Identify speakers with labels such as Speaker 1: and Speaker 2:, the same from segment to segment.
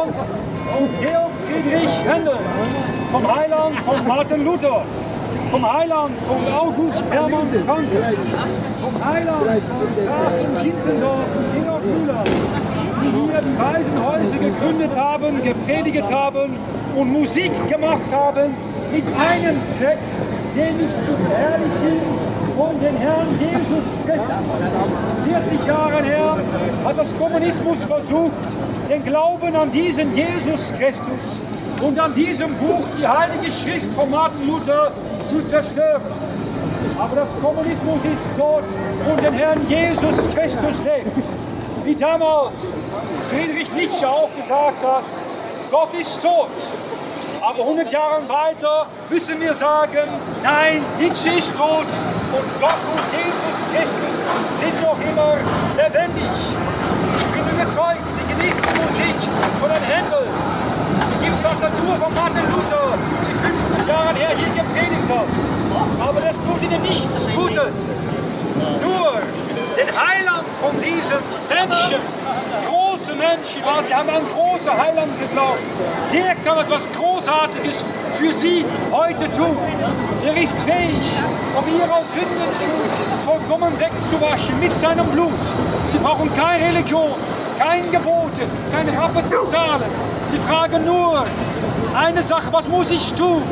Speaker 1: Heiland von Georg Friedrich Händel, vom Heiland von Martin Luther, vom Heiland von August Hermann Franke, vom Heiland von Karl Siebendorf und Georg Müller, die hier die Waisenhäuser gegründet haben, gepredigt haben und Musik gemacht haben, mit einem Zweck, nämlich zu verherrlichen von den Herrn Jesus Christus. 40 Jahre her hat das Kommunismus versucht, den Glauben an diesen Jesus Christus und an diesem Buch die Heilige Schrift von Martin Luther zu zerstören. Aber das Kommunismus ist tot und den Herrn Jesus Christus lebt. Wie damals Friedrich Nietzsche auch gesagt hat, Gott ist tot. Aber 100 Jahre weiter müssen wir sagen, nein, Nietzsche ist tot und Gott und Jesus Christus sind noch immer lebendig. Ich bin überzeugt, Sie genießen die Musik von den Händel, die Tastatur von Martin Luther, die 500 Jahre her hier gepredigt hat. Aber das tut Ihnen nichts Gutes. Nur den Heiland von diesen Menschen große Menschen war. Sie haben an große Heiland geglaubt. Der kann etwas Großartiges für Sie heute tun. Er ist fähig, um Ihre Sündenschuld vollkommen wegzuwaschen mit seinem Blut. Sie brauchen keine Religion, kein Gebote, kein Rappen zu zahlen. Sie fragen nur eine Sache, was muss ich tun?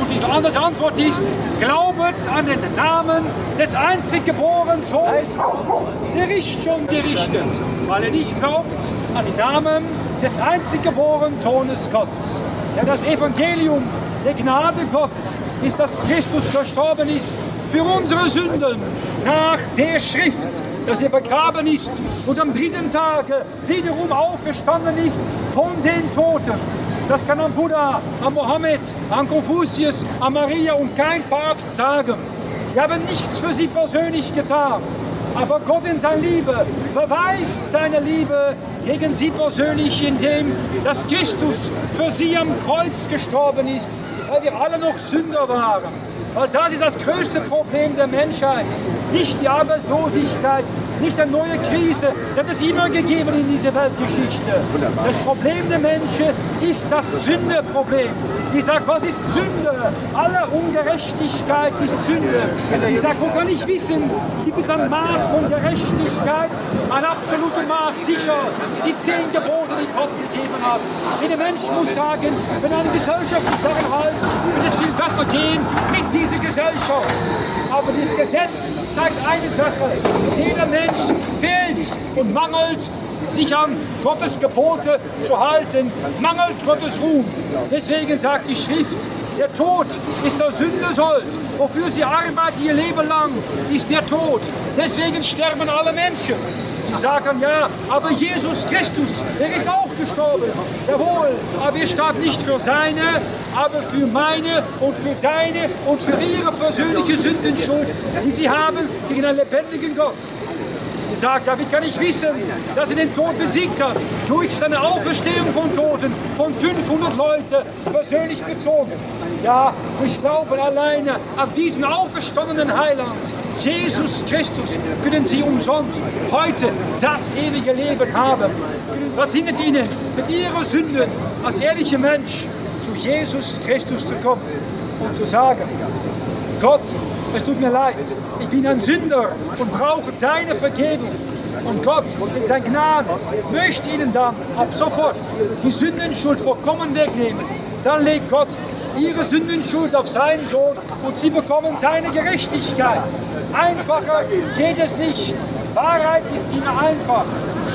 Speaker 1: Und die andere Antwort ist, glaubet an den Namen des einzig geborenen Sohnes. Der ist schon gerichtet, weil er nicht glaubt an den Namen des einzig geborenen Sohnes Gottes. Denn das Evangelium der Gnade Gottes ist, dass Christus verstorben ist für unsere Sünden nach der Schrift, dass er begraben ist und am dritten Tage wiederum auferstanden ist von den Toten das kann am Buddha, am Mohammed, an Konfuzius, an Maria und kein Papst sagen. Wir haben nichts für sie persönlich getan. Aber Gott in seiner Liebe beweist seine Liebe gegen sie persönlich, indem dass Christus für sie am Kreuz gestorben ist, weil wir alle noch Sünder waren. Weil das ist das größte Problem der Menschheit. Nicht die Arbeitslosigkeit, nicht eine neue Krise. Das hat es immer gegeben in dieser Weltgeschichte. Das Problem der Menschen ist das Sündeproblem. Ich sage, was ist Sünde? Alle Ungerechtigkeit ist Sünde. Ich sage, wo kann ich wissen, gibt es ein Maß von Gerechtigkeit, ein absolutes Maß sicher, die zehn Gebote, die Gott gegeben hat. Jeder Mensch muss sagen, wenn eine Gesellschaft sich daran hält, wird es viel besser gehen mit dieser Gesellschaft. Aber das Gesetz zeigt eine Sache. Jeder Mensch fehlt und mangelt sich an Gottes Gebote zu halten, mangelt Gottes Ruhm. Deswegen sagt die Schrift, der Tod ist der Sünde Sold. Wofür sie arbeiten ihr Leben lang, ist der Tod. Deswegen sterben alle Menschen. Die sagen ja, aber Jesus Christus, er ist auch gestorben. Jawohl, aber er starb nicht für seine, aber für meine und für deine und für ihre persönliche Sündenschuld, die sie haben gegen einen lebendigen Gott. Die sagt, ja, wie kann ich wissen, dass er den Tod besiegt hat? Durch seine Auferstehung von Toten, von 500 Leuten, persönlich bezogen. Ja, ich glaube alleine an diesen auferstandenen Heiland, Jesus Christus, können Sie umsonst heute das ewige Leben haben. Was hindert Ihnen, mit Ihren Sünden als ehrlicher Mensch zu Jesus Christus zu kommen und zu sagen, Gott, es tut mir leid, ich bin ein Sünder und brauche deine Vergebung. Und Gott in seiner Gnade möchte ihnen dann ab sofort die Sündenschuld vollkommen wegnehmen. Dann legt Gott ihre Sündenschuld auf seinen Sohn und sie bekommen seine Gerechtigkeit. Einfacher geht es nicht. Wahrheit ist ihnen einfach.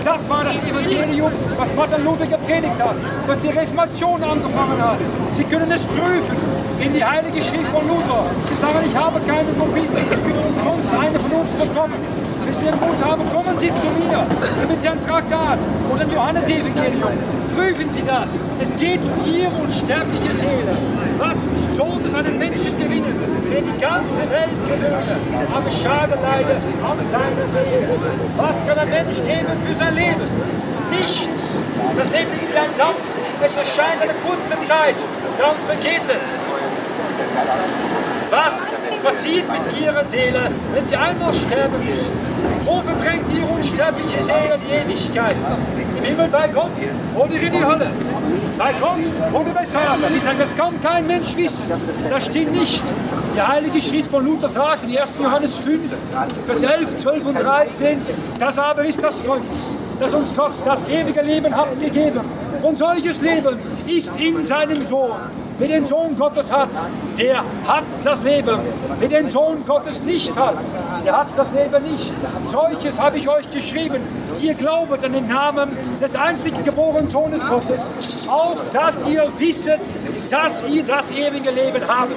Speaker 1: Das war das Evangelium, was Martin Luther gepredigt hat, was die Reformation angefangen hat. Sie können es prüfen in die Heilige Schrift von Luther. Sie sagen, ich habe keine Kopie, ich bin umsonst eine von uns bekommen. Wenn Sie den Mut haben, kommen Sie zu mir, damit Sie ein Traktat oder ein Johannesevangelium. Prüfen Sie das. Es geht um Ihre unsterbliche Seele. Was sollte es einen Menschen gewinnen, der die ganze Welt gewinnt, aber Schade leidet an seiner Seele? Was kann ein Mensch geben für sein Leben? Nichts. Das Leben ist wie ein Dampf. Es erscheint eine kurze Zeit, dann vergeht es. Was passiert mit ihrer Seele, wenn sie einmal sterben müssen? Wofür bringt ihre unsterbliche Seele die Ewigkeit? Im Himmel bei Gott oder in die Hölle? Bei Gott oder bei Satan? Ich sage, das kann kein Mensch wissen. Das stimmt nicht. Die Heilige Schrift von Luther sagt in 1. Johannes 5, Vers 11, 12 und 13, das aber ist das Zeugnis, dass uns Gott das ewige Leben hat gegeben. Und solches Leben ist in seinem Sohn. Wer den Sohn Gottes hat, der hat das Leben. Wer den Sohn Gottes nicht hat, der hat das Leben nicht. Solches habe ich euch geschrieben. Ihr glaubet an den Namen des einzig geborenen Sohnes Gottes, auf dass ihr wisset, dass ihr das ewige Leben habt.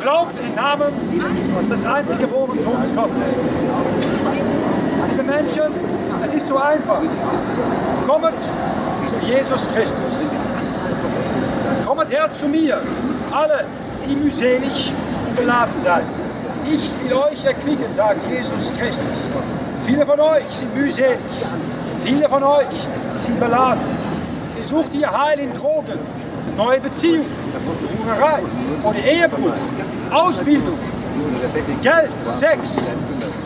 Speaker 1: Glaubt in den Namen des einzig geborenen Sohnes Gottes. Diese Menschen, es ist so einfach. Kommt zu Jesus Christus. Kommt her zu mir, alle, die mühselig und beladen seid. Ich will euch erquicken, sagt Jesus Christus. Viele von euch sind mühselig, viele von euch sind beladen. Ihr sucht ihr Heil in Drogen, neue Beziehungen, Hurerei oder Ehebruch, Ausbildung, Geld, Sex.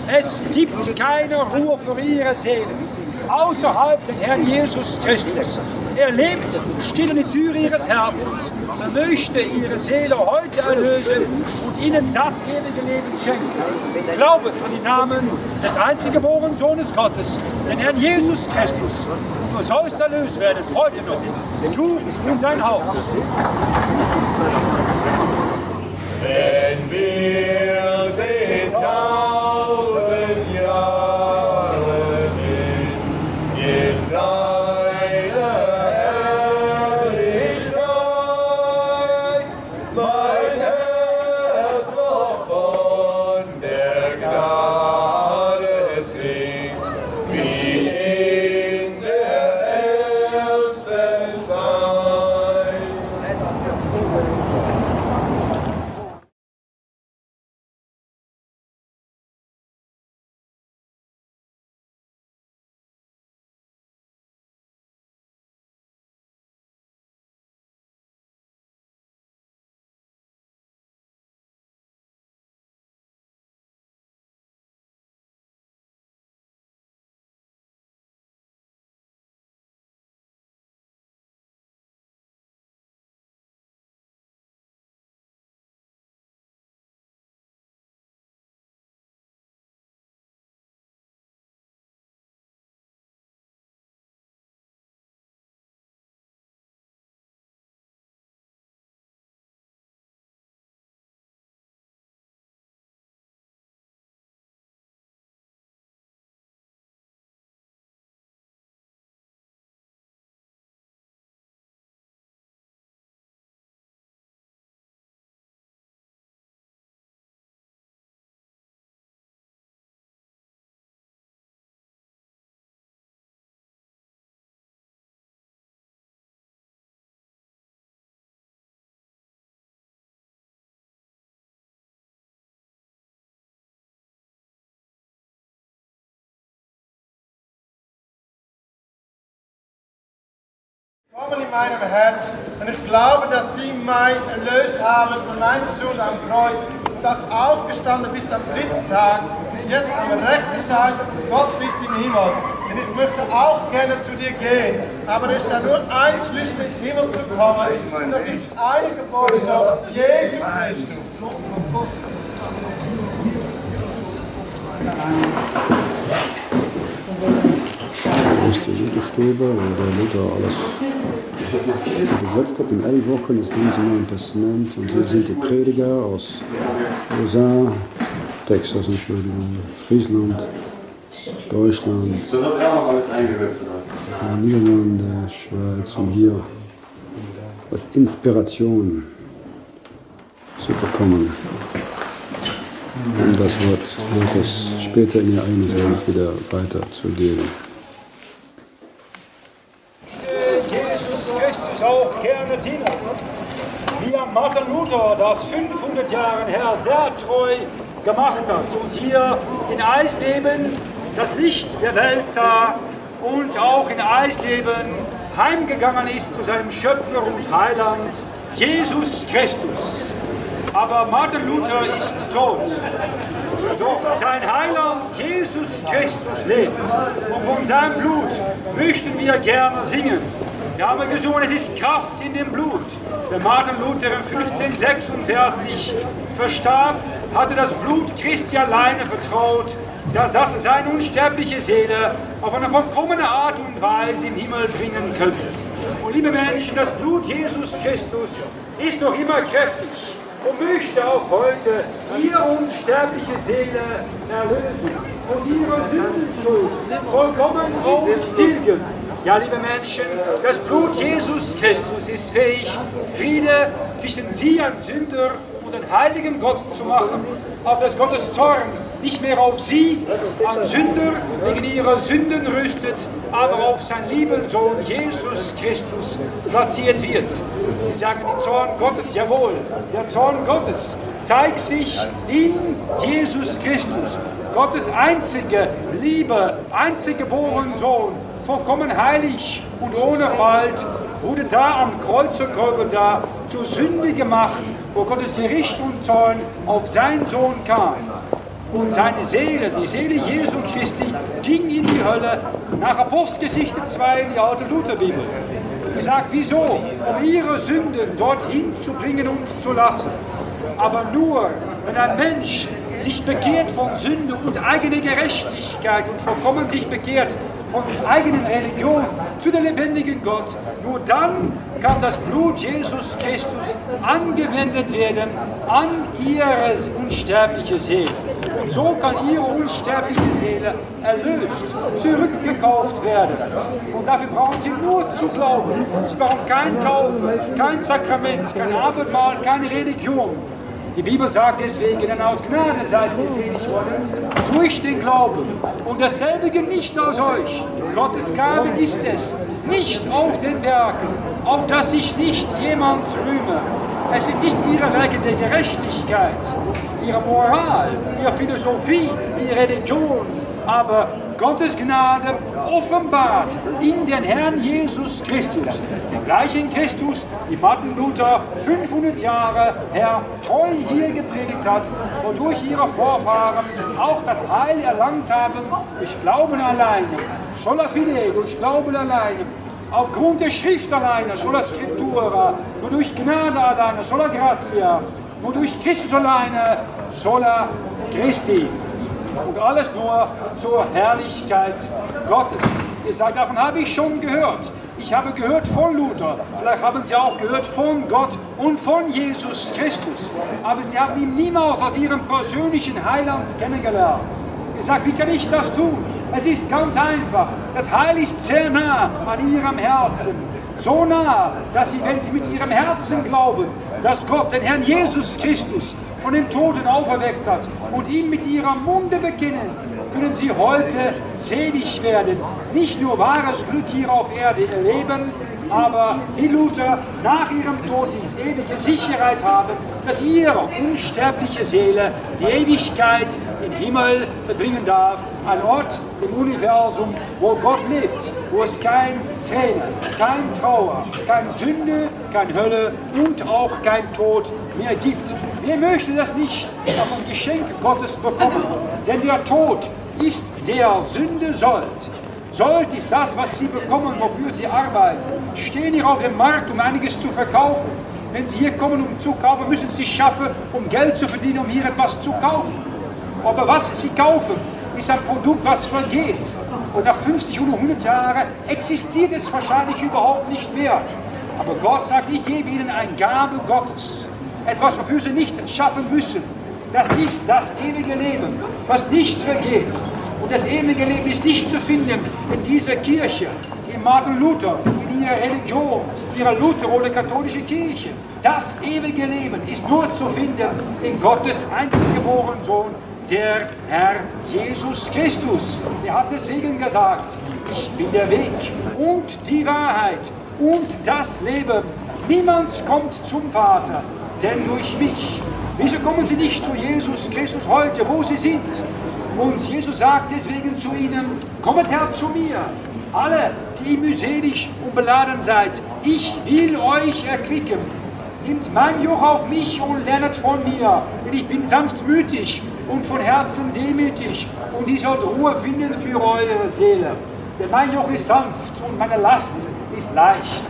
Speaker 1: Es gibt keine Ruhe für ihre Seelen außerhalb den Herrn Jesus Christus. Er lebt still in die Tür ihres Herzens. Er möchte ihre Seele heute erlösen und ihnen das ewige Leben schenken. Glaubet an den Namen des einzig geborenen Sohnes Gottes, den Herrn Jesus Christus. Du sollst erlöst werden, heute noch. Du und dein Haus.
Speaker 2: Wenn wir sind
Speaker 3: kommen in meinem Herz und ich glaube, dass sie mich erlöst haben von meiner Schuld am Kreuz und aufgestanden bis am dritten Tag. Und jetzt der rechten Seite Gott bist im Himmel. Und ich möchte auch gerne zu dir gehen, aber es ist ja nur ein Schlüssel ins Himmel zu kommen und das ist eine Geburt, Jesus Christus.
Speaker 4: Aus der Lutherstube, wo der Luther alles gesetzt hat in elf Wochen, das ganze Neue Testament. Und hier sind die Prediger aus USA, Texas, Entschuldigung, Friesland, Deutschland, Niederlande, Schweiz, um hier als Inspiration zu bekommen, um das Wort Gottes später in ihr eigenes Land wieder weiterzugeben.
Speaker 1: Jesus Christus auch gerne dienen. Wie am Martin Luther das 500 Jahre her sehr treu gemacht hat und hier in Eisleben das Licht der Welt sah und auch in Eisleben heimgegangen ist zu seinem Schöpfer und Heiland, Jesus Christus. Aber Martin Luther ist tot. Doch sein Heiland Jesus Christus lebt. Und von seinem Blut möchten wir gerne singen. Wir haben gesungen, es ist Kraft in dem Blut. Wenn Martin Luther im 1546 verstarb, hatte das Blut Christi alleine vertraut, dass das seine unsterbliche Seele auf eine vollkommene Art und Weise im Himmel bringen könnte. Und liebe Menschen, das Blut Jesus Christus ist noch immer kräftig und möchte auch heute ihre unsterbliche Seele erlösen und ihre Sündenschuld vollkommen austilgen. Ja, liebe Menschen, das Blut Jesus Christus ist fähig, Friede zwischen Sie, ein Sünder, und den heiligen Gott zu machen, auf das Gottes Zorn nicht mehr auf sie, an Sünder, wegen ihrer Sünden rüstet, aber auf seinen lieben Sohn Jesus Christus platziert wird. Sie sagen, der Zorn Gottes, jawohl, der Zorn Gottes zeigt sich in Jesus Christus, Gottes einzige, liebe, einzig geborenen Sohn, vollkommen heilig und ohne Falt, wurde da am Kreuz und zur Sünde gemacht, wo Gottes Gericht und Zorn auf seinen Sohn kam. Und seine Seele, die Seele Jesu Christi, ging in die Hölle nach Apostelgeschichte 2 in die alte Lutherbibel. Ich sage, wieso? Um ihre Sünden dorthin zu bringen und zu lassen. Aber nur, wenn ein Mensch sich bekehrt von Sünde und eigene Gerechtigkeit und vollkommen sich bekehrt von eigenen Religion zu dem lebendigen Gott, nur dann kann das Blut Jesus Christus angewendet werden an ihre unsterbliche Seele. Und so kann ihre unsterbliche Seele erlöst, zurückgekauft werden. Und dafür brauchen sie nur zu glauben. Sie brauchen keine Taufe, kein Sakrament, kein Abendmahl, keine Religion. Die Bibel sagt deswegen, denn aus Gnade seid ihr selig worden, durch den Glauben. Und dasselbe nicht aus euch. Gottes Gabe ist es, nicht auf den Werken, auf dass sich nicht jemand rühme. Es sind nicht ihre Werke der Gerechtigkeit, ihre Moral, ihre Philosophie, ihre Religion, aber Gottes Gnade offenbart in den Herrn Jesus Christus, den gleichen Christus, wie Martin Luther 500 Jahre her treu hier gepredigt hat, wodurch ihre Vorfahren auch das Heil erlangt haben, durch Glauben alleine, sola fide, durch Glauben alleine, aufgrund der Schrift alleine, sola scriptura, nur durch Gnade alleine, sola gratia, nur durch Christus alleine, sola Christi. Und alles nur zur Herrlichkeit Gottes. Ihr sagt, davon habe ich schon gehört. Ich habe gehört von Luther. Vielleicht haben Sie auch gehört von Gott und von Jesus Christus. Aber Sie haben ihn niemals als Ihren persönlichen Heiland kennengelernt. Ihr sagt, wie kann ich das tun? Es ist ganz einfach. Das Heil ist sehr nah an Ihrem Herzen. So nah, dass Sie, wenn Sie mit Ihrem Herzen glauben, dass Gott den Herrn Jesus Christus von den Toten auferweckt hat und ihn mit ihrem Munde bekennen, können sie heute selig werden. Nicht nur wahres Glück hier auf Erde erleben, aber wie Luther nach ihrem Tod die ewige Sicherheit haben, dass ihre unsterbliche Seele die Ewigkeit im Himmel verbringen darf, ein Ort im Universum, wo Gott lebt, wo es kein Tränen, kein Trauer, keine Sünde, keine Hölle und auch kein Tod mehr gibt. Wer möchte das nicht als ein Geschenk Gottes bekommen? Denn der Tod ist der Sünde Sold. Sold ist das, was Sie bekommen, wofür Sie arbeiten. Sie stehen hier auf dem Markt, um einiges zu verkaufen. Wenn Sie hier kommen, um zu kaufen, müssen Sie es schaffen, um Geld zu verdienen, um hier etwas zu kaufen. Aber was Sie kaufen, ist ein Produkt, was vergeht. Und nach 50 oder 100 Jahren existiert es wahrscheinlich überhaupt nicht mehr. Aber Gott sagt, ich gebe Ihnen eine Gabe Gottes etwas, wofür sie nicht schaffen müssen. Das ist das ewige Leben, was nicht vergeht. Und das ewige Leben ist nicht zu finden in dieser Kirche, in Martin Luther, in ihrer Religion, ihrer Luther- oder katholischen Kirche. Das ewige Leben ist nur zu finden in Gottes eingeborenen Sohn, der Herr Jesus Christus. Er hat deswegen gesagt, ich bin der Weg und die Wahrheit und das Leben. Niemand kommt zum Vater, denn durch mich. Wieso kommen sie nicht zu Jesus Christus heute, wo sie sind? Und Jesus sagt deswegen zu ihnen, kommet her zu mir, alle, die mühselig und beladen seid, ich will euch erquicken. Nimmt mein Joch auf mich und lernet von mir, denn ich bin sanftmütig und von Herzen demütig und ihr sollt Ruhe finden für eure Seele. Denn mein Joch ist sanft und meine Last ist leicht.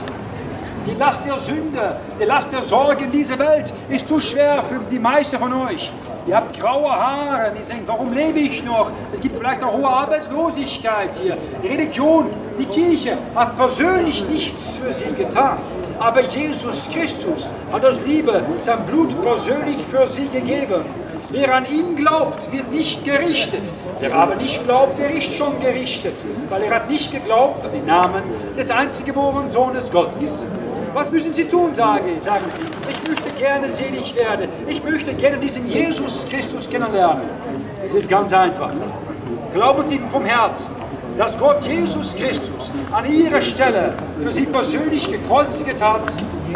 Speaker 1: Die Last der Sünde, die Last der Sorge in dieser Welt ist zu schwer für die meisten von euch. Ihr habt graue Haare, die denken, warum lebe ich noch? Es gibt vielleicht auch hohe Arbeitslosigkeit hier. Die Religion, die Kirche hat persönlich nichts für sie getan. Aber Jesus Christus hat aus Liebe sein Blut persönlich für sie gegeben. Wer an ihn glaubt, wird nicht gerichtet. Wer aber nicht glaubt, der ist schon gerichtet, weil er hat nicht geglaubt an den Namen des einziggeborenen Sohnes Gottes. Was müssen Sie tun, sage, sagen Sie. Ich möchte gerne selig werden. Ich möchte gerne diesen Jesus Christus kennenlernen. Es ist ganz einfach. Glauben Sie vom Herzen, dass Gott Jesus Christus an Ihrer Stelle für Sie persönlich gekreuzigt hat,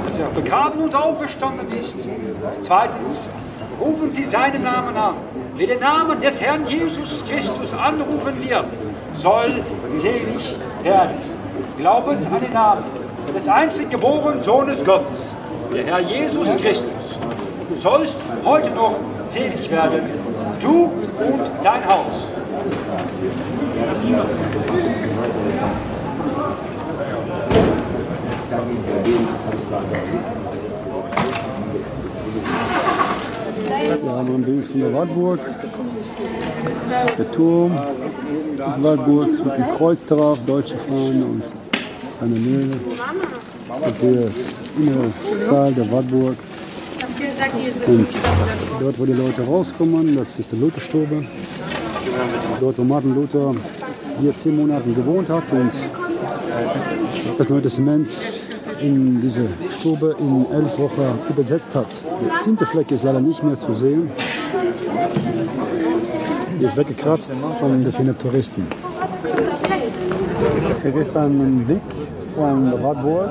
Speaker 1: dass er begraben und auferstanden ist. Und zweitens, rufen Sie seinen Namen an. Wer den Namen des Herrn Jesus Christus anrufen wird, soll selig werden. Glaubet an den Namen des einzig geborenen Sohnes Gottes, der Herr Jesus Christus. Du sollst heute noch selig werden, du und dein Haus.
Speaker 4: Hier haben wir ein Bild von der Wartburg. Der Turm des Wartburgs mit dem Kreuz drauf, deutsche Fahne und eine Mühle. Und innere Teil der Wartburg. Und dort, wo die Leute rauskommen, das ist der Lutherstube. Dort, wo Martin Luther hier zehn Monate gewohnt hat und das Neue Testament in diese Stube in elf Wochen übersetzt hat. Der Tintefleck ist leider nicht mehr zu sehen. Die ist weggekratzt von den vielen Touristen. Hier ist ein Blick von der Wartburg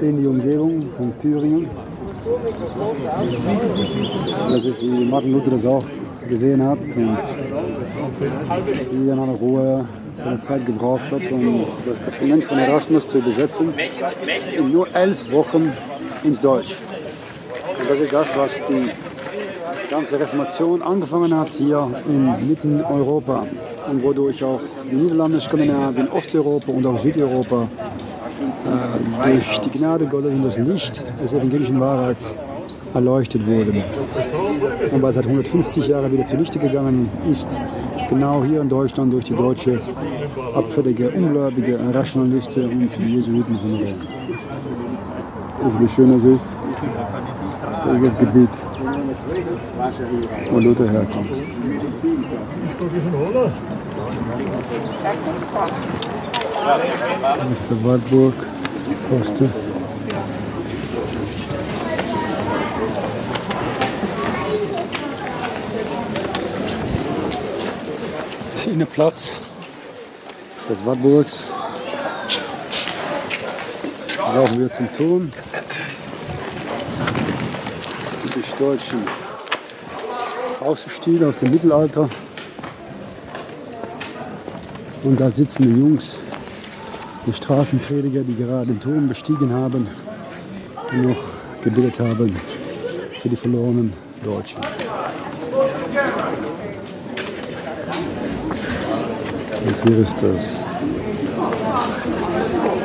Speaker 4: in die Umgebung von Thüringen. Das ist, wie Martin Luther das auch gesehen hat und wie er nach Ruhe seine Zeit gebraucht hat, um das Testament von Erasmus zu übersetzen, in nur elf Wochen ins Deutsch. Und das ist das, was die ganze Reformation angefangen hat hier in mitten Europa und wodurch auch die Niederlande, Skandinavien, Osteuropa und auch Südeuropa äh, durch die Gnade Gottes und das Licht des evangelischen Wahrheits erleuchtet wurden. Und weil seit 150 Jahren wieder zunichte gegangen ist, genau hier in Deutschland durch die deutsche abfällige, ungläubige Rationalisten und die Jesuiten Rom. Das ist wie schön das ist. Das ist das Gebiet, wo Luther herkommt. Das ist der Wartburg, Poste. Innenplatz des Wartburgs. Dann laufen wir zum Turm. Typisch deutschen Außenstil aus dem Mittelalter. Und da sitzen die Jungs, die Straßenprediger, die gerade den Turm bestiegen haben und noch gebetet haben für die verlorenen Deutschen. Und hier ist das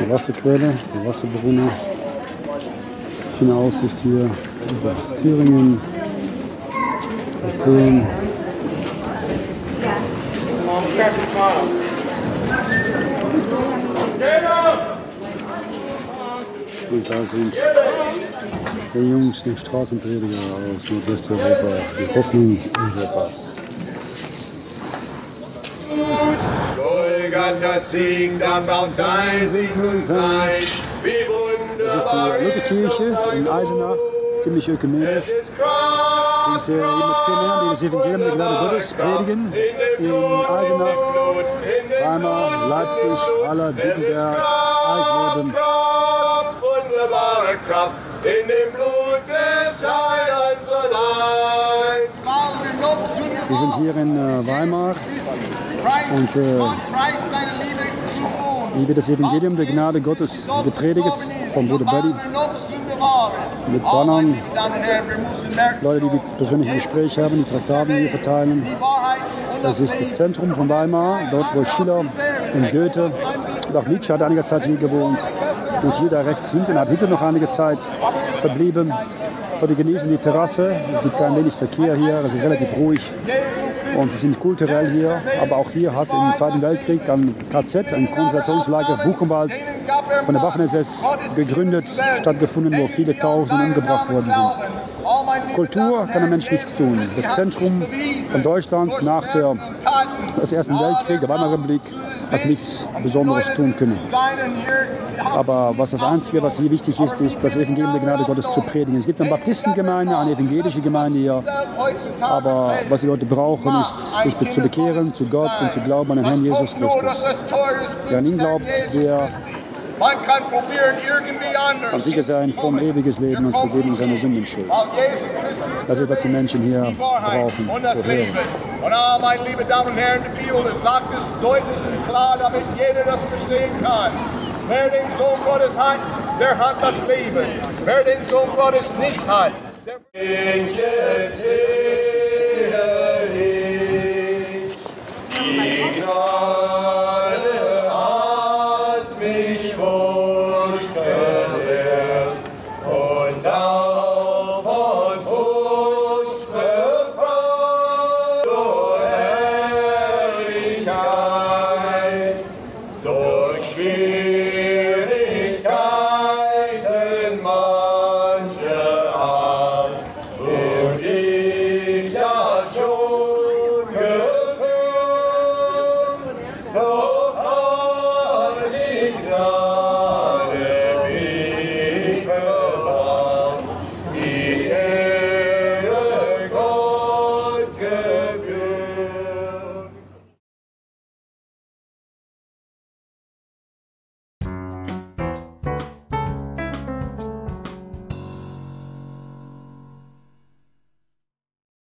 Speaker 4: Wasserquelle, die Wasserbrunne. Schöne Aussicht hier über Thüringen, Turm. Und da sind die Jungs, die Straßenprediger aus Nordwesteuropa, die Hoffnung Europas.
Speaker 2: Golgatha singt am Baumteil, sing und sein. Wie
Speaker 4: Das ist
Speaker 2: wunderbar
Speaker 4: die Lutherkirche in Eisenach, ziemlich ökumenisch. sind äh, immer zehn Herren, die das Evangelium der Gnade Gottes predigen. In Eisenach, Weimar, Leipzig, Haller, Wittenberg.
Speaker 2: Kraft, wunderbare Kraft in dem Blut des Heilands allein.
Speaker 4: Wir sind hier in äh, Weimar und äh, Hier wird das Evangelium der Gnade Gottes gepredigt von Bruder Buddy mit Bannern, Leute, die die persönliche Gespräche haben, die Traktaten hier verteilen. Das ist das Zentrum von Weimar, dort wo Schiller und Goethe und auch Nietzsche hat einige Zeit hier gewohnt. Und hier da rechts hinten hat Hitler noch einige Zeit verblieben. Leute genießen die Terrasse, es gibt kein wenig Verkehr hier, es ist relativ ruhig. Und sie sind kulturell hier, aber auch hier hat im Zweiten Weltkrieg ein KZ, ein Konzentrationslager Buchenwald von der Waffen-SS gegründet, stattgefunden, wo viele Tausende umgebracht worden sind. Kultur kann ein Mensch nichts tun. Das Zentrum von Deutschland nach der, des Ersten Weltkrieg, der Weimarer Republik, hat nichts Besonderes tun können. Aber was das Einzige, was hier wichtig ist, ist, das Evangelium der Gnade Gottes zu predigen. Es gibt eine Baptistengemeinde, eine evangelische Gemeinde hier. Aber was die Leute brauchen, ist, sich zu bekehren zu Gott und zu glauben an den Herrn Jesus Christus. Wer an ihn glaubt, der
Speaker 2: Man kann probieren, irgendwie anders.
Speaker 4: kann sicher sein vom ewiges Leben und Vergebung seiner
Speaker 2: Jesus Christus
Speaker 4: Das ist, was die Menschen hier brauchen
Speaker 2: und das
Speaker 4: zu hören.
Speaker 2: Leben. Und ah, meine lieben Damen und Herren, die Bibel sagt es deutlich und klar, damit jeder das verstehen kann. Wer den Sohn Gottes hat, der hat das Leben. Wer den Sohn Gottes nicht hat, der... Krishna.